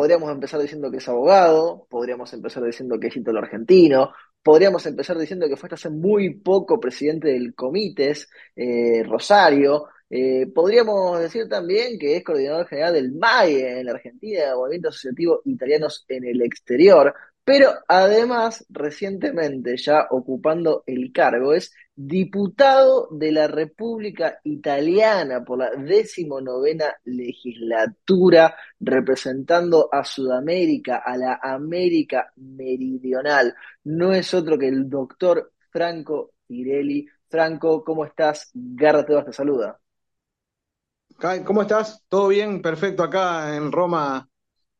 Podríamos empezar diciendo que es abogado, podríamos empezar diciendo que es ídolo argentino, podríamos empezar diciendo que fue hasta hace muy poco presidente del Comites eh, Rosario, eh, podríamos decir también que es coordinador general del MAE en la Argentina, Movimiento Asociativo Italianos en el Exterior, pero además, recientemente, ya ocupando el cargo, es diputado de la República Italiana por la decimonovena legislatura, representando a Sudamérica, a la América Meridional. No es otro que el doctor Franco Pirelli. Franco, ¿cómo estás? Garra te saluda. ¿Cómo estás? ¿Todo bien? Perfecto acá en Roma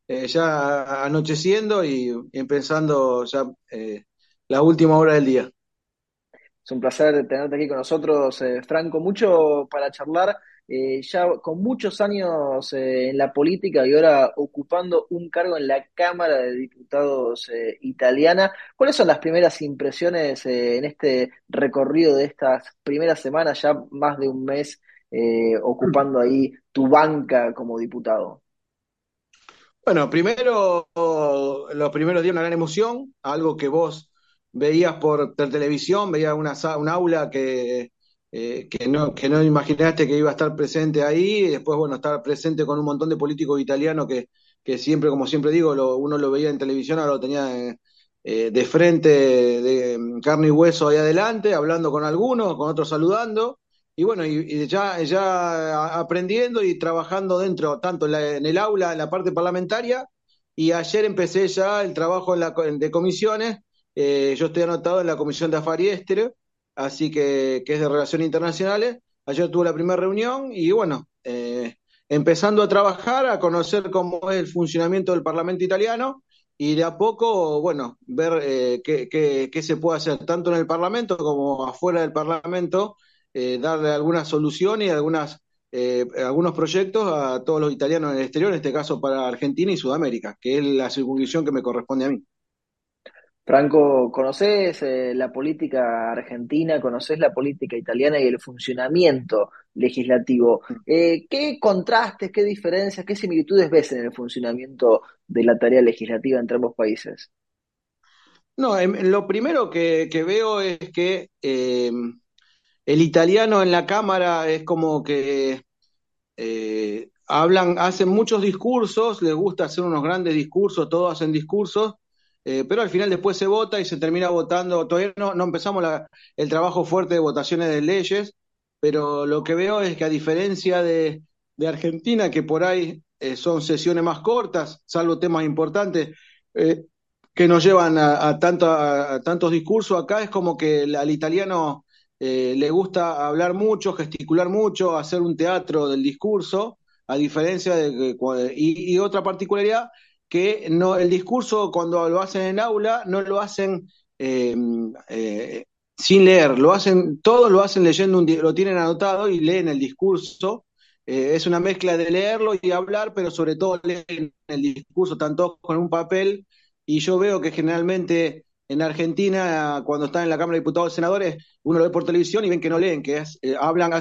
eh, ya anocheciendo y, empezando ya eh, la última hora del día. Es un placer tenerte aquí con nosotros, eh, Franco. Mucho para charlar, ya con muchos años en la política y ahora ocupando un cargo en la Cámara de Diputados italiana. ¿Cuáles son las primeras impresiones en este recorrido de estas primeras semanas, ya más de un mes ocupando ahí tu banca como diputado? Bueno, primero, los primeros días una gran emoción, algo que vos veías por televisión, veías una, un aula que, eh, que, no, que no imaginaste que iba a estar presente ahí, y después, bueno, estar presente con un montón de políticos italianos que, que siempre, como siempre digo, lo, uno lo veía en televisión, ahora lo tenía eh, de frente, de carne y hueso ahí adelante, hablando con algunos, con otros saludando y bueno, y, ya, ya aprendiendo y trabajando dentro, tanto en, el aula, en la parte parlamentaria, y ayer empecé ya el trabajo en la, de comisiones. Eh, yo estoy anotado en la Comisión de Afariestre, así que, que es de Relaciones Internacionales. Ayer tuve la primera reunión y bueno, eh, empezando a trabajar, a conocer cómo es el funcionamiento del Parlamento italiano y de a poco, bueno, ver eh, qué, qué, qué se puede hacer tanto en el Parlamento como afuera del Parlamento eh, darle algunas soluciones y algunas, eh, algunos proyectos a todos los italianos en el exterior, en este caso para Argentina y Sudamérica, que es la circunscripción que me corresponde a mí. Franco, ¿conoces eh, la política argentina, conoces la política italiana y el funcionamiento legislativo? ¿Qué contrastes, qué diferencias, qué similitudes ves en el funcionamiento de la tarea legislativa entre ambos países? No, em, lo primero que, veo es que el italiano en la cámara es como que eh, hablan, hacen muchos discursos, les gusta hacer unos grandes discursos, todos hacen discursos, eh, pero al final después se vota y se termina votando. Todavía no, empezamos el trabajo fuerte de votaciones de leyes, pero lo que veo es que a diferencia de, Argentina, que por ahí eh, son sesiones más cortas, salvo temas importantes, que nos llevan a, a, tantos discursos, acá es como que al italiano eh, le gusta hablar mucho, gesticular mucho, hacer un teatro del discurso, a diferencia de y, otra particularidad que no el discurso cuando lo hacen en aula no lo hacen eh, eh, sin leer, lo hacen todos lo hacen leyendo un, lo tienen anotado y leen el discurso. es una mezcla de leerlo y hablar, pero sobre todo leen el discurso tanto con un papel y yo veo que generalmente en Argentina, cuando están en la Cámara de Diputados y Senadores, uno lo ve por televisión y ven que no leen, que eh, hablan,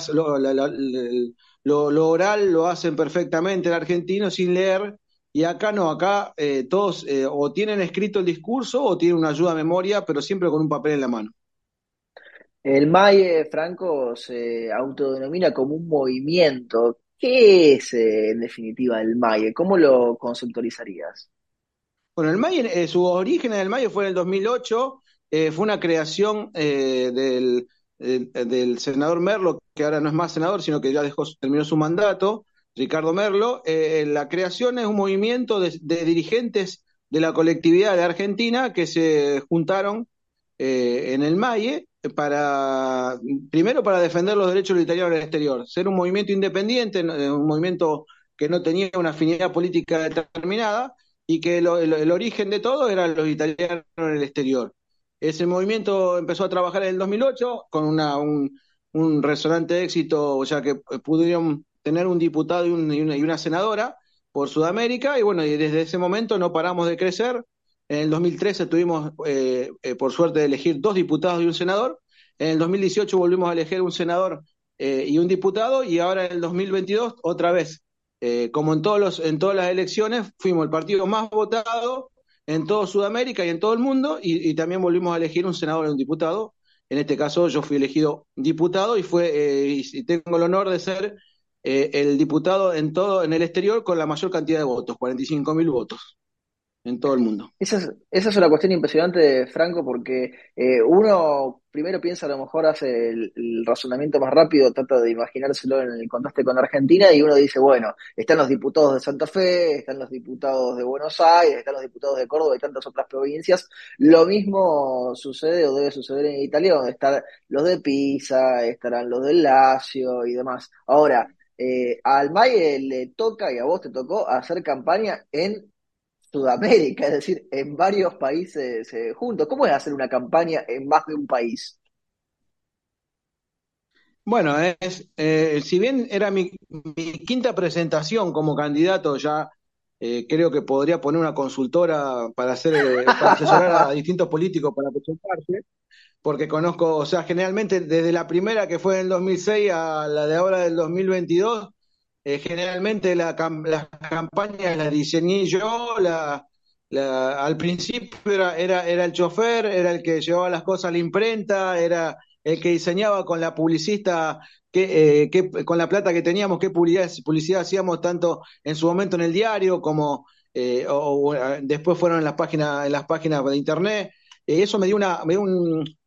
lo, oral lo hacen perfectamente el argentino sin leer, y acá no, acá eh, todos eh, o tienen escrito el discurso o tienen una ayuda a memoria, pero siempre con un papel en la mano. El MAE, Franco, se autodenomina como un movimiento. ¿Qué es, en definitiva, el MAE? ¿Cómo lo conceptualizarías? Bueno, el MAI, eh, su origen en el MAI fue en el 2008, eh, fue una creación eh, del, del, senador Merlo, que ahora no es más senador, sino que ya dejó, terminó su mandato, Ricardo Merlo. la creación es un movimiento de, dirigentes de la colectividad de Argentina que se juntaron en el MAIE para, primero para defender los derechos de los italianos en el exterior, ser un movimiento independiente, un movimiento que no tenía una afinidad política determinada, y que el, origen de todo eran los italianos en el exterior. Ese movimiento empezó a trabajar en el 2008 con una, un, resonante éxito, ya que pudieron tener un diputado y, una, y, una, senadora por Sudamérica, y bueno, y desde ese momento no paramos de crecer. En el 2013 tuvimos, eh, eh, por suerte, de elegir dos diputados y un senador. En el 2018 volvimos a elegir un senador eh, y un diputado, y ahora en el 2022 otra vez eh, como en, todos los, en todas las elecciones, fuimos el partido más votado en toda Sudamérica y en todo el mundo, y, también volvimos a elegir un senador y un diputado. En este caso, yo fui elegido diputado y fue y tengo el honor de ser eh, el diputado en todo en el exterior con la mayor cantidad de votos, 45 mil votos en todo el mundo. Esa es, esa es una cuestión impresionante, Franco, porque eh, uno primero piensa, a lo mejor hace el, razonamiento más rápido, trata de imaginárselo en el contraste con Argentina, y uno dice, bueno, están los diputados de Santa Fe, están los diputados de Buenos Aires, están los diputados de Córdoba y tantas otras provincias. Lo mismo sucede o debe suceder en Italia, donde están los de Pisa, estarán los del Lazio y demás. Ahora, eh, a le toca y a vos te tocó hacer campaña en Sudamérica, es decir, en varios países eh, juntos. ¿Cómo es hacer una campaña en más de un país? Bueno, es, eh, si bien era mi, quinta presentación como candidato, ya eh, creo que podría poner una consultora para hacer para asesorar a distintos políticos para presentarse, porque conozco, o sea, generalmente desde la primera que fue en el 2006 a la de ahora del 2022, eh, generalmente la, las campañas las diseñé yo, la, al principio era, era, era el chofer, era el que llevaba las cosas a la imprenta, era el que diseñaba con la publicista, que, eh, con la plata que teníamos, qué publicidad, publicidad hacíamos tanto en su momento en el diario como eh, o, después fueron en las páginas, en las páginas de internet. eso me dio, una, me dio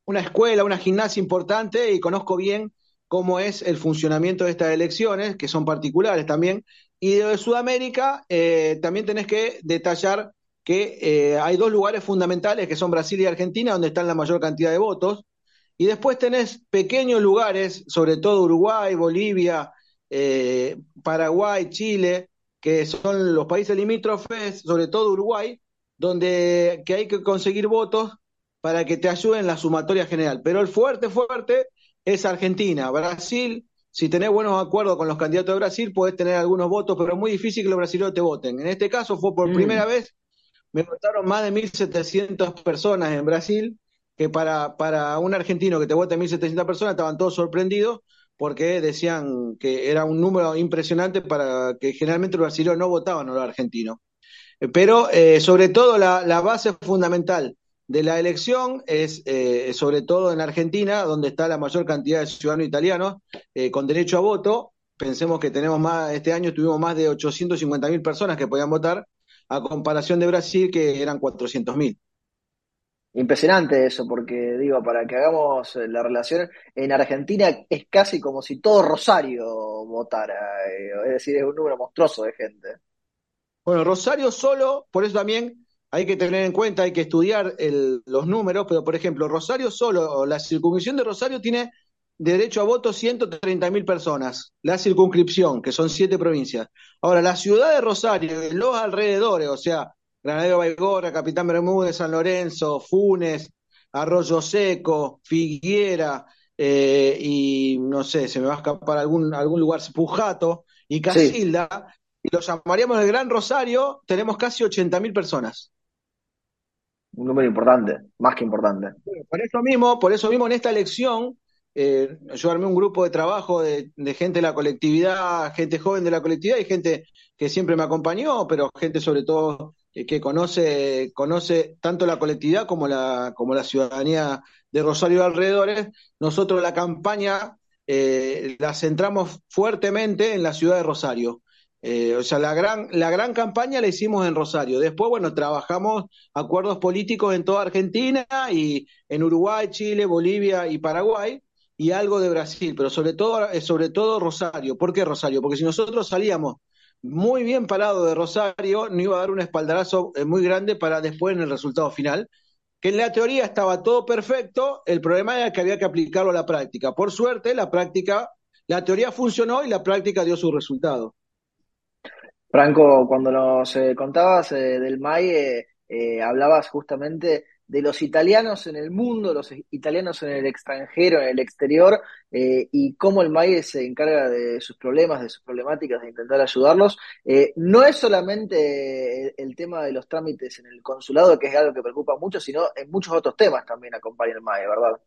una escuela, una gimnasia importante y conozco bien cómo es el funcionamiento de estas elecciones, que son particulares también. Y de Sudamérica eh, también tenés que detallar que eh, hay dos lugares fundamentales, que son Brasil y Argentina, donde están la mayor cantidad de votos. Y después tenés pequeños lugares, sobre todo Uruguay, Bolivia, eh, Paraguay, Chile, que son los países limítrofes, sobre todo Uruguay, donde que hay que conseguir votos para que te ayuden en la sumatoria general. Pero el fuerte, fuerte es Argentina. Brasil, si tenés buenos acuerdos con los candidatos de Brasil, podés tener algunos votos, pero es muy difícil que los brasileños te voten. En este caso fue por mm. primera vez, me votaron más de 1.700 personas en Brasil, que para, para un argentino que te vote 1.700 personas estaban todos sorprendidos porque decían que era un número impresionante para que generalmente los brasileños no votaban a los argentinos. Pero eh, sobre todo la, la base fundamental de la elección es eh, sobre todo en Argentina, donde está la mayor cantidad de ciudadanos italianos eh, con derecho a voto. Pensemos que tenemos más, este año tuvimos más de 850 mil personas que podían votar, a comparación de Brasil, que eran 400 mil. Impresionante eso, porque digo, para que hagamos la relación, en Argentina es casi como si todo Rosario votara, eh, es decir, es un número monstruoso de gente. Bueno, Rosario solo, por eso también hay que tener en cuenta, hay que estudiar los números, pero por ejemplo, Rosario solo, la circunscripción de Rosario tiene derecho a voto 130 mil personas, la circunscripción, que son siete provincias. Ahora, la ciudad de Rosario, los alrededores, o sea, Granadero Baigora, Capitán Bermúdez, San Lorenzo, Funes, Arroyo Seco, Figuera, eh, y no sé, se me va a escapar algún, algún lugar, Pujato y Casilda, y lo llamaríamos el Gran Rosario, tenemos casi 80 mil personas un número importante, más que importante. Por eso mismo, por eso mismo en esta elección, eh, yo armé un grupo de trabajo de, gente de la colectividad, gente joven de la colectividad y gente que siempre me acompañó, pero gente sobre todo eh, que conoce, conoce tanto la colectividad como la, como la ciudadanía de Rosario y alrededores. Nosotros la campaña eh, la centramos fuertemente en la ciudad de Rosario. Eh, o sea, la gran, la gran campaña la hicimos en Rosario. Después, bueno, trabajamos acuerdos políticos en toda Argentina y en Uruguay, Chile, Bolivia y Paraguay y algo de Brasil, pero sobre todo, eh, sobre todo Rosario. ¿Por qué Rosario? Porque si nosotros salíamos muy bien parados de Rosario, no iba a dar un espaldarazo eh, muy grande para después en el resultado final, que en la teoría estaba todo perfecto, el problema era que había que aplicarlo a la práctica. Por suerte, la práctica, la teoría funcionó y la práctica dio su resultado. Franco, cuando nos eh, contabas eh, del MAI, eh, hablabas justamente de los italianos en el mundo, los italianos en el extranjero, en el exterior, y cómo el MAI se encarga de sus problemas, de sus problemáticas, de intentar ayudarlos. no es solamente el, tema de los trámites en el consulado, que es algo que preocupa mucho, sino en muchos otros temas también acompaña el MAI, ¿verdad?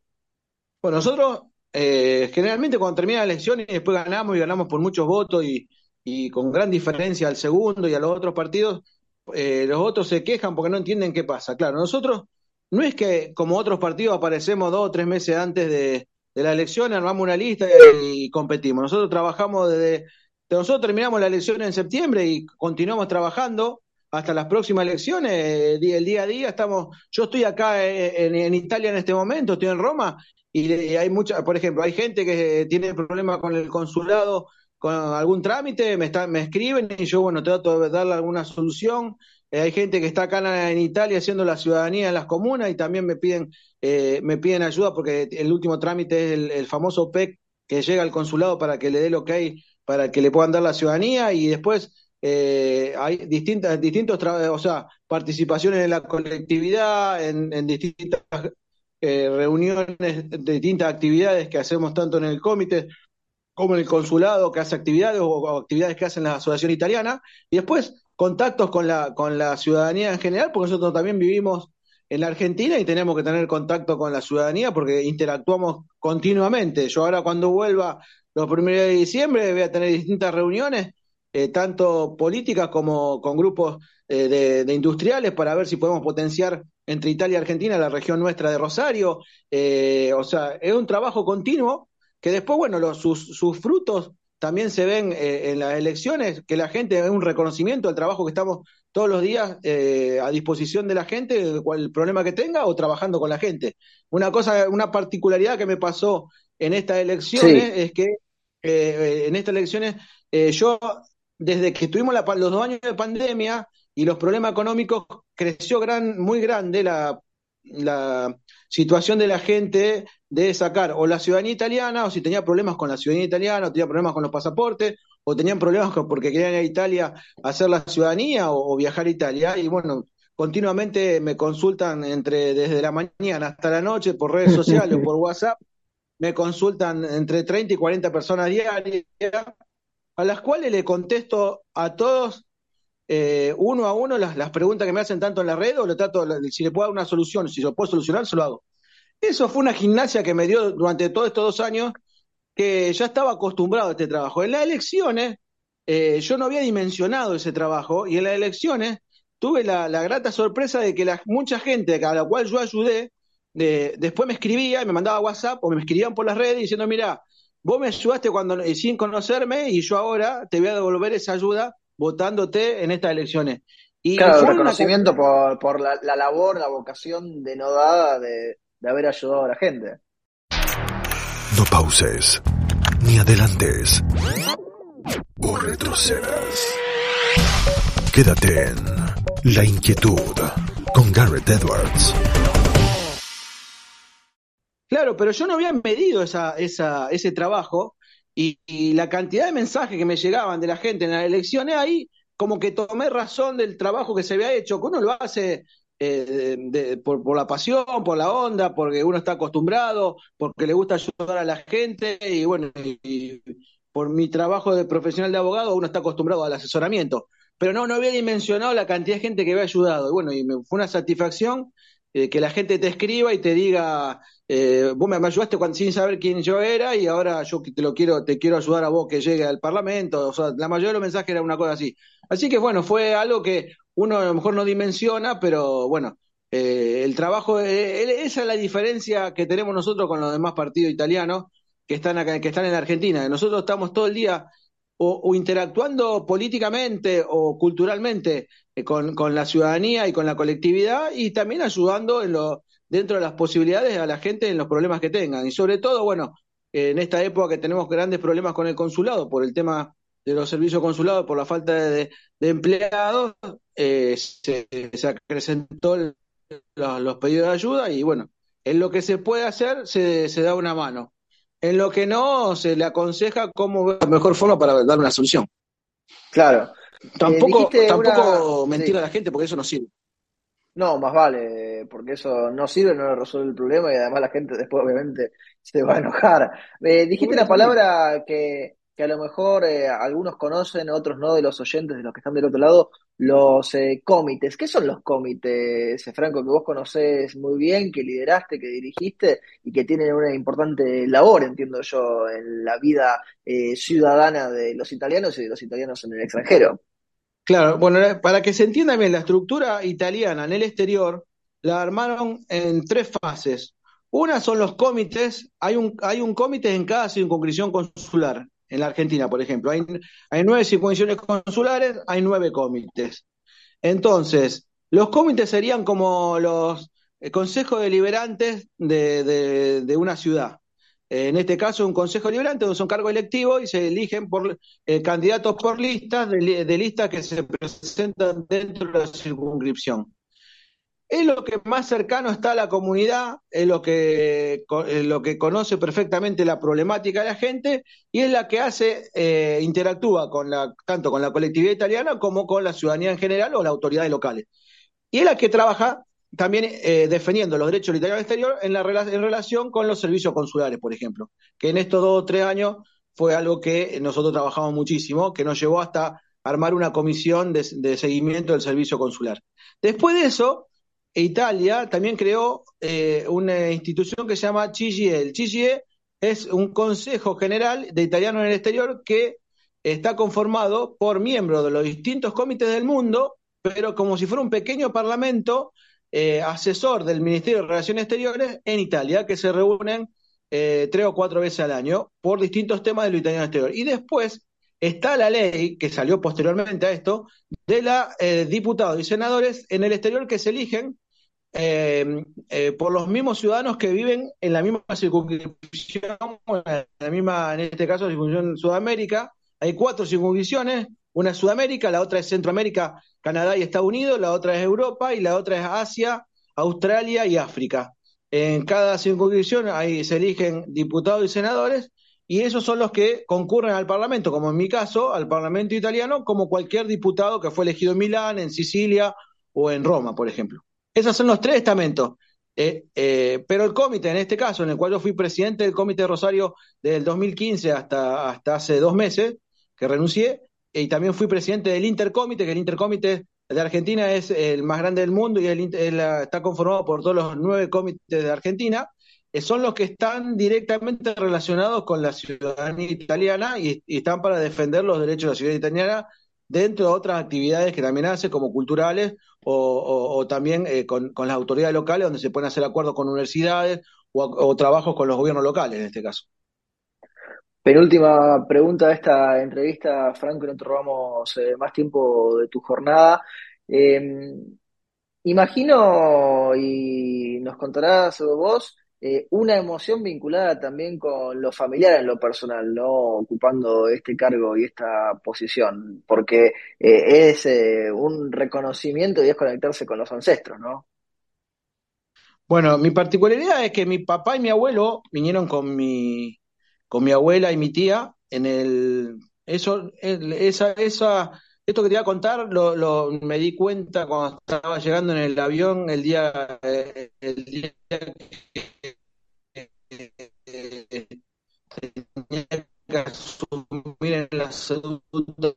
Bueno, nosotros generalmente cuando termina la elección y después ganamos y ganamos por muchos votos y y con gran diferencia al segundo y a los otros partidos, eh, los otros se quejan porque no entienden qué pasa. Claro, nosotros no es que como otros partidos aparecemos dos o tres meses antes de, la elección, armamos una lista y, competimos. Nosotros trabajamos desde, nosotros terminamos la elección en septiembre y continuamos trabajando hasta las próximas elecciones, el día a día estamos, yo estoy acá en, Italia en este momento, estoy en Roma y hay mucha, por ejemplo, hay gente que tiene problemas con el consulado con algún trámite, me, está, me escriben y yo, bueno, trato de darle alguna solución. Eh, hay gente que está acá en, Italia haciendo la ciudadanía en las comunas y también me piden, eh, me piden ayuda porque el último trámite es el, famoso PEC que llega al consulado para que le dé lo que hay, para que le puedan dar la ciudadanía y después eh, hay distintas, distintos, o sea, participaciones en la colectividad, en, en distintas reuniones, distintas actividades que hacemos tanto en el comité como el consulado que hace actividades o, actividades que hacen la asociación italiana, y después contactos con la, con la ciudadanía en general, porque nosotros también vivimos en la Argentina y tenemos que tener contacto con la ciudadanía porque interactuamos continuamente. Yo ahora cuando vuelva los primeros de diciembre voy a tener distintas reuniones, eh, tanto políticas como con grupos eh, de, de, industriales para ver si podemos potenciar entre Italia y Argentina la región nuestra de Rosario. Eh, o sea, es un trabajo continuo que después, bueno, los, sus, sus, frutos también se ven eh, en las elecciones, que la gente ve un reconocimiento del trabajo que estamos todos los días eh, a disposición de la gente, cual problema que tenga, o trabajando con la gente. Una cosa, una particularidad que me pasó en estas elecciones es que eh, en estas elecciones yo, desde que tuvimos la, los dos años de pandemia y los problemas económicos, creció gran, muy grande la, la situación de la gente de sacar o la ciudadanía italiana, o si tenía problemas con la ciudadanía italiana, o tenía problemas con los pasaportes, o tenían problemas porque querían ir a Italia hacer la ciudadanía o, viajar a Italia. Y bueno, continuamente me consultan entre desde la mañana hasta la noche por redes sociales o por WhatsApp, me consultan entre 30 y 40 personas diarias, a las cuales le contesto a todos eh, uno a uno las, preguntas que me hacen tanto en la red o le trato, si le puedo dar una solución, si lo puedo solucionar, se lo hago. Eso fue una gimnasia que me dio durante todos estos dos años que ya estaba acostumbrado a este trabajo. En las elecciones, eh, yo no había dimensionado ese trabajo y en las elecciones tuve la, grata sorpresa de que mucha gente a la cual yo ayudé, después me escribía y me mandaba WhatsApp o me escribían por las redes diciendo, mira, vos me ayudaste cuando sin conocerme y yo ahora te voy a devolver esa ayuda votándote en estas elecciones. Y claro, reconocimiento por, por la, labor, la vocación denodada de, de haber ayudado a la gente. No pauses, ni adelantes, o retrocedas. Quédate en La Inquietud con Garrett Edwards. Claro, pero yo no había medido esa, esa, ese trabajo y, la cantidad de mensajes que me llegaban de la gente en las elecciones, ahí como que tomé razón del trabajo que se había hecho, que uno lo hace eh, por, por, la pasión, por la onda, porque uno está acostumbrado, porque le gusta ayudar a la gente y bueno, y, por mi trabajo de profesional de abogado uno está acostumbrado al asesoramiento. Pero no, no había dimensionado la cantidad de gente que había ayudado. Y bueno, y me, fue una satisfacción eh, que la gente te escriba y te diga, eh, vos me ayudaste cuando, sin saber quién yo era y ahora yo te lo quiero, te quiero ayudar a vos que llegue al Parlamento. O sea, la mayoría de los mensajes era una cosa así. Así que bueno, fue algo que uno a lo mejor no dimensiona, pero bueno, eh, el trabajo, esa es la diferencia que tenemos nosotros con los demás partidos italianos que están acá, que están en Argentina. Nosotros estamos todo el día o, interactuando políticamente o culturalmente con, con, la ciudadanía y con la colectividad y también ayudando en lo, dentro de las posibilidades a la gente en los problemas que tengan. Y sobre todo, bueno, en esta época que tenemos grandes problemas con el consulado por el tema de los servicios consulados, por la falta de, empleados, eh, se, acrecentó los pedidos de ayuda y bueno, en lo que se puede hacer se, se da una mano. En lo que no, se le aconseja cómo la mejor forma para dar una solución. Claro. Tampoco, tampoco mentir a la gente porque eso no sirve. No, más vale, porque eso no sirve, no resuelve el problema y además la gente después obviamente se va a enojar. Eh, dijiste la palabra que, que a lo mejor eh, algunos conocen, otros no, de los oyentes, de los que están del otro lado, los eh, comités. ¿Qué son los comités, Franco, que vos conocés muy bien, que lideraste, que dirigiste y que tienen una importante labor, entiendo yo, en la vida ciudadana de los italianos y de los italianos en el extranjero? Claro, bueno, para que se entienda bien, la estructura italiana en el exterior la armaron en tres fases. Una son los comités, hay un, hay un comité en cada circunscripción consular, en la Argentina, por ejemplo. Hay, hay nueve circunscripciones consulares, hay nueve comités. Entonces, los comités serían como los eh, consejos deliberantes de, de una ciudad en este caso un consejo liberante donde son cargos electivos y se eligen por eh, candidatos por listas de, listas que se presentan dentro de la circunscripción. Es lo que más cercano está a la comunidad, es lo que, lo que conoce perfectamente la problemática de la gente y es la que hace, eh, interactúa con tanto con la colectividad italiana como con la ciudadanía en general o las autoridades locales. Y es la que trabaja también eh, defendiendo los derechos del italiano exterior en, la, en relación con los servicios consulares, por ejemplo, que en estos dos o tres años fue algo que nosotros trabajamos muchísimo, que nos llevó hasta armar una comisión de, seguimiento del servicio consular. Después de eso, Italia también creó eh, una institución que se llama CIGIE. El CIGIE es un consejo general de italianos en el exterior que está conformado por miembros de los distintos comités del mundo, pero como si fuera un pequeño parlamento eh, asesor del Ministerio de Relaciones Exteriores en Italia, que se reúnen eh, tres o cuatro veces al año por distintos temas de lo italiano exterior. Y después está la ley, que salió posteriormente a esto, de la eh, diputados y senadores en el exterior que se eligen por los mismos ciudadanos que viven en la misma circunscripción, en la misma, en este caso, circunscripción Sudamérica. Hay cuatro circunscripciones, una es Sudamérica, la otra es Centroamérica, Canadá y Estados Unidos, la otra es Europa y la otra es Asia, Australia y África. En cada circunscripción ahí se eligen diputados y senadores y esos son los que concurren al Parlamento, como en mi caso, al Parlamento italiano, como cualquier diputado que fue elegido en Milán, en Sicilia o en Roma, por ejemplo. Esos son los tres estamentos. Eh, eh, pero el comité, en este caso, en el cual yo fui presidente del Comité de Rosario desde el 2015 hasta, hasta hace dos meses, que renuncié, y también fui presidente del Intercomité, que el Intercomité de Argentina es el más grande del mundo y está conformado por todos los nueve comités de Argentina. Eh, son los que están directamente relacionados con la ciudadanía italiana y, están para defender los derechos de la ciudadanía italiana dentro de otras actividades que también hace, como culturales o, también eh, con, las autoridades locales, donde se pueden hacer acuerdos con universidades o trabajos con los gobiernos locales en este caso. Penúltima pregunta de esta entrevista, Franco, no te robamos eh, más tiempo de tu jornada. Em, imagino, y nos contarás vos, eh, una emoción vinculada también con lo familiar en lo personal, ¿no? Ocupando este cargo y esta posición, porque eh, es un reconocimiento y es conectarse con los ancestros, ¿no? Bueno, mi particularidad es que mi papá y mi abuelo vinieron con mi con mi abuela y mi tía en el eso esa esa esto que te iba a contar lo, lo, me di cuenta cuando estaba llegando en el avión el día eh, el día que tenía que asumir en la segunda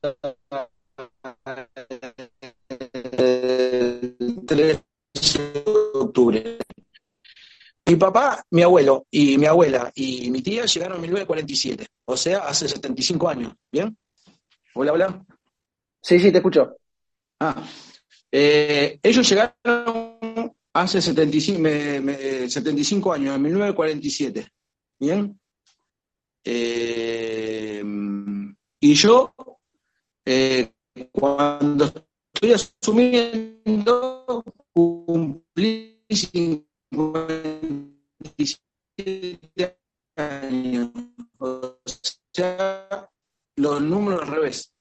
el 3 de octubre mi papá, mi abuelo y mi abuela y mi tía llegaron en 1947, o sea, hace 75 años. ¿Bien? Hola, hola. Sí, sí, te escucho. Ah, eh, ellos llegaron hace 75, años, en 1947. ¿Bien? Eh, y yo, eh, cuando estoy asumiendo, cumplí 57 años. O sea, los números al revés.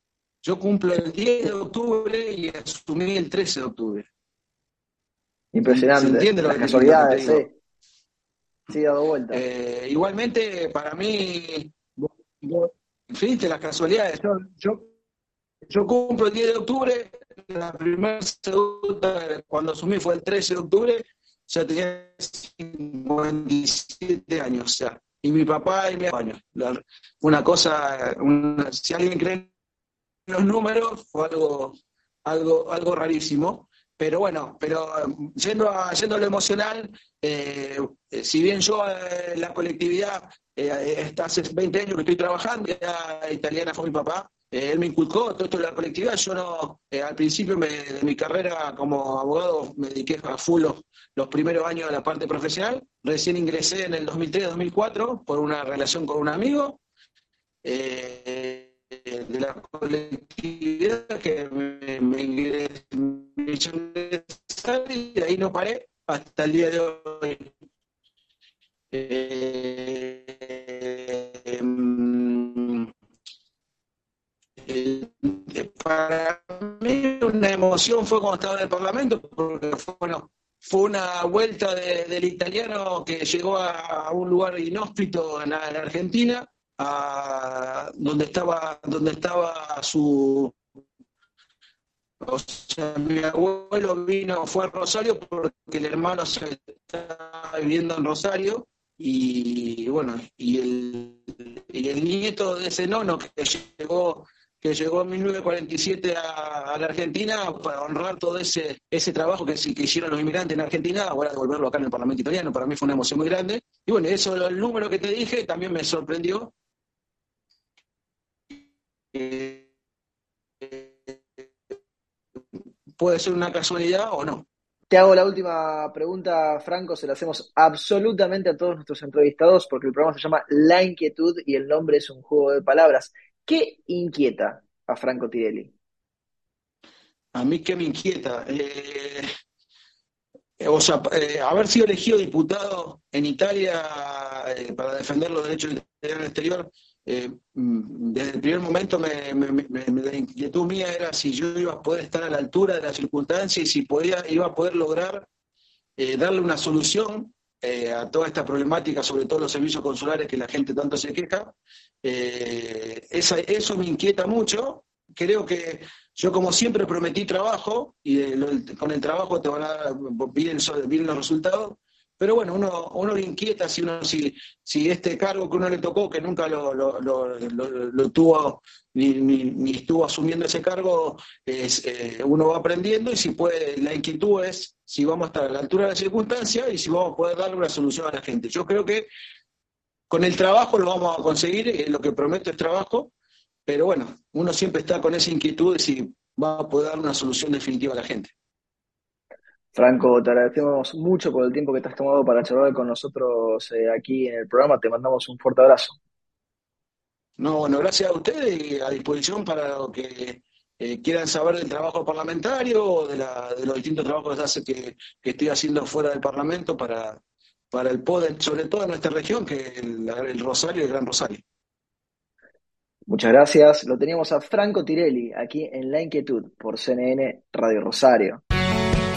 Yo cumplo el 10 de octubre y asumí el 13 de octubre. Impresionante. ¿Se entiende Las casualidades, sí. Sí, dado vuelta. Eh, igualmente, para mí, viste las casualidades. Yo, yo cumplo el 10 de octubre, la primera segunda, cuando asumí fue el 13 de octubre, ya tenía 57 años, o sea, y mi papá y mi años. Una cosa, si alguien cree los números, fue algo, algo, algo rarísimo. Pero bueno, pero yendo a, yendo lo emocional, eh, si bien yo eh, la colectividad eh, hace 20 años que estoy trabajando, ya italiana fue mi papá, eh, él me inculcó todo esto de la colectividad. Yo no, eh, al principio de mi carrera como abogado me dediqué a full los, primeros años de la parte profesional. Recién ingresé en el 2003-2004 por una relación con un amigo eh, de la colectividad que me, me ingresé y de ahí no paré hasta el día de hoy. Para mí una emoción fue cuando estaba en el Parlamento, porque fue, bueno, fue una vuelta del italiano que llegó a, un lugar inhóspito en, Argentina, a, donde estaba donde estaba su o sea, mi abuelo vino, fue a Rosario porque el hermano se estaba viviendo en Rosario y bueno, y el, y el nieto de ese nono que llegó que llegó en 1947 a, la Argentina para honrar todo ese, ese trabajo que, que hicieron los inmigrantes en Argentina, ahora devolverlo acá en el Parlamento italiano, para mí fue una emoción muy grande. Y bueno, eso, el número que te dije también me sorprendió. Eh, puede ser una casualidad o no. Te hago la última pregunta, Franco, se la hacemos absolutamente a todos nuestros entrevistados porque el programa se llama La Inquietud y el nombre es un juego de palabras. ¿Qué inquieta a Franco Tirelli? A mí, ¿qué me inquieta? Eh, o sea, eh, haber sido elegido diputado en Italia eh, para defender los derechos del exterior, mm, desde el primer momento me, la inquietud mía era si yo iba a poder estar a la altura de las circunstancias y si podía, iba a poder lograr darle una solución a toda esta problemática, sobre todo los servicios consulares que la gente tanto se queja, eh, eso me inquieta mucho. Creo que yo, como siempre, prometí trabajo y con el trabajo te van a dar bien, los resultados. Pero bueno, uno, uno le inquieta si uno si, si este cargo que uno le tocó, que nunca lo, lo, tuvo ni, estuvo asumiendo ese cargo, es, eh, uno va aprendiendo y si puede, la inquietud es si vamos a estar a la altura de la circunstancia y si vamos a poder darle una solución a la gente. Yo creo que con el trabajo lo vamos a conseguir, eh, lo que prometo es trabajo, pero bueno, uno siempre está con esa inquietud de si va a poder dar una solución definitiva a la gente. Franco, te agradecemos mucho por el tiempo que te has tomado para charlar con nosotros eh, aquí en el programa. Te mandamos un fuerte abrazo. No, bueno, gracias a ustedes y a disposición para lo que eh, quieran saber del trabajo parlamentario o de, los distintos trabajos que, que estoy haciendo fuera del Parlamento para, para el poder, sobre todo en nuestra región, que es el, Rosario y el Gran Rosario. Muchas gracias. Lo teníamos a Franco Tirelli aquí en La Inquietud por CNN Radio Rosario.